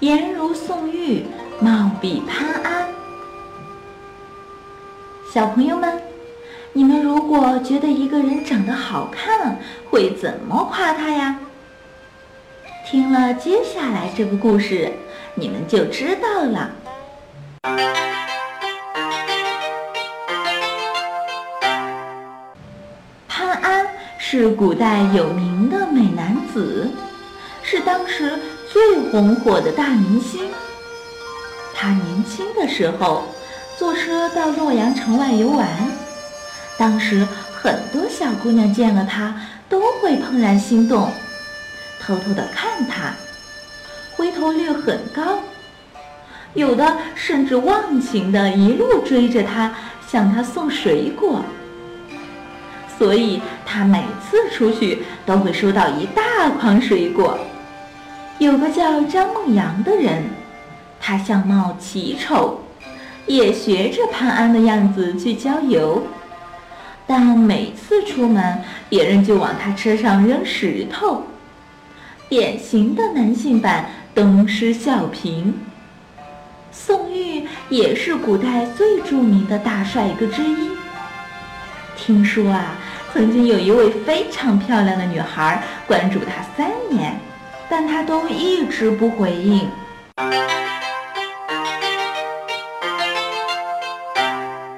颜如宋玉，貌比潘安。小朋友们，你们如果觉得一个人长得好看，会怎么夸他呀？听了接下来这个故事，你们就知道了。潘安是古代有名的美男子，是当时最红火的大明星。他年轻的时候坐车到洛阳城外游玩，当时很多小姑娘见了他都会怦然心动，偷偷的看他，回头率很高，有的甚至忘情的一路追着他，向他送水果。所以他每次出去都会收到一大筐水果。有个叫张梦阳的人，他相貌奇丑，也学着潘安的样子去郊游，但每次出门，别人就往他车上扔石头，典型的男性版东施效颦。宋玉也是古代最著名的大帅哥之一。听说啊，曾经有一位非常漂亮的女孩关注他三年，但他都一直不回应。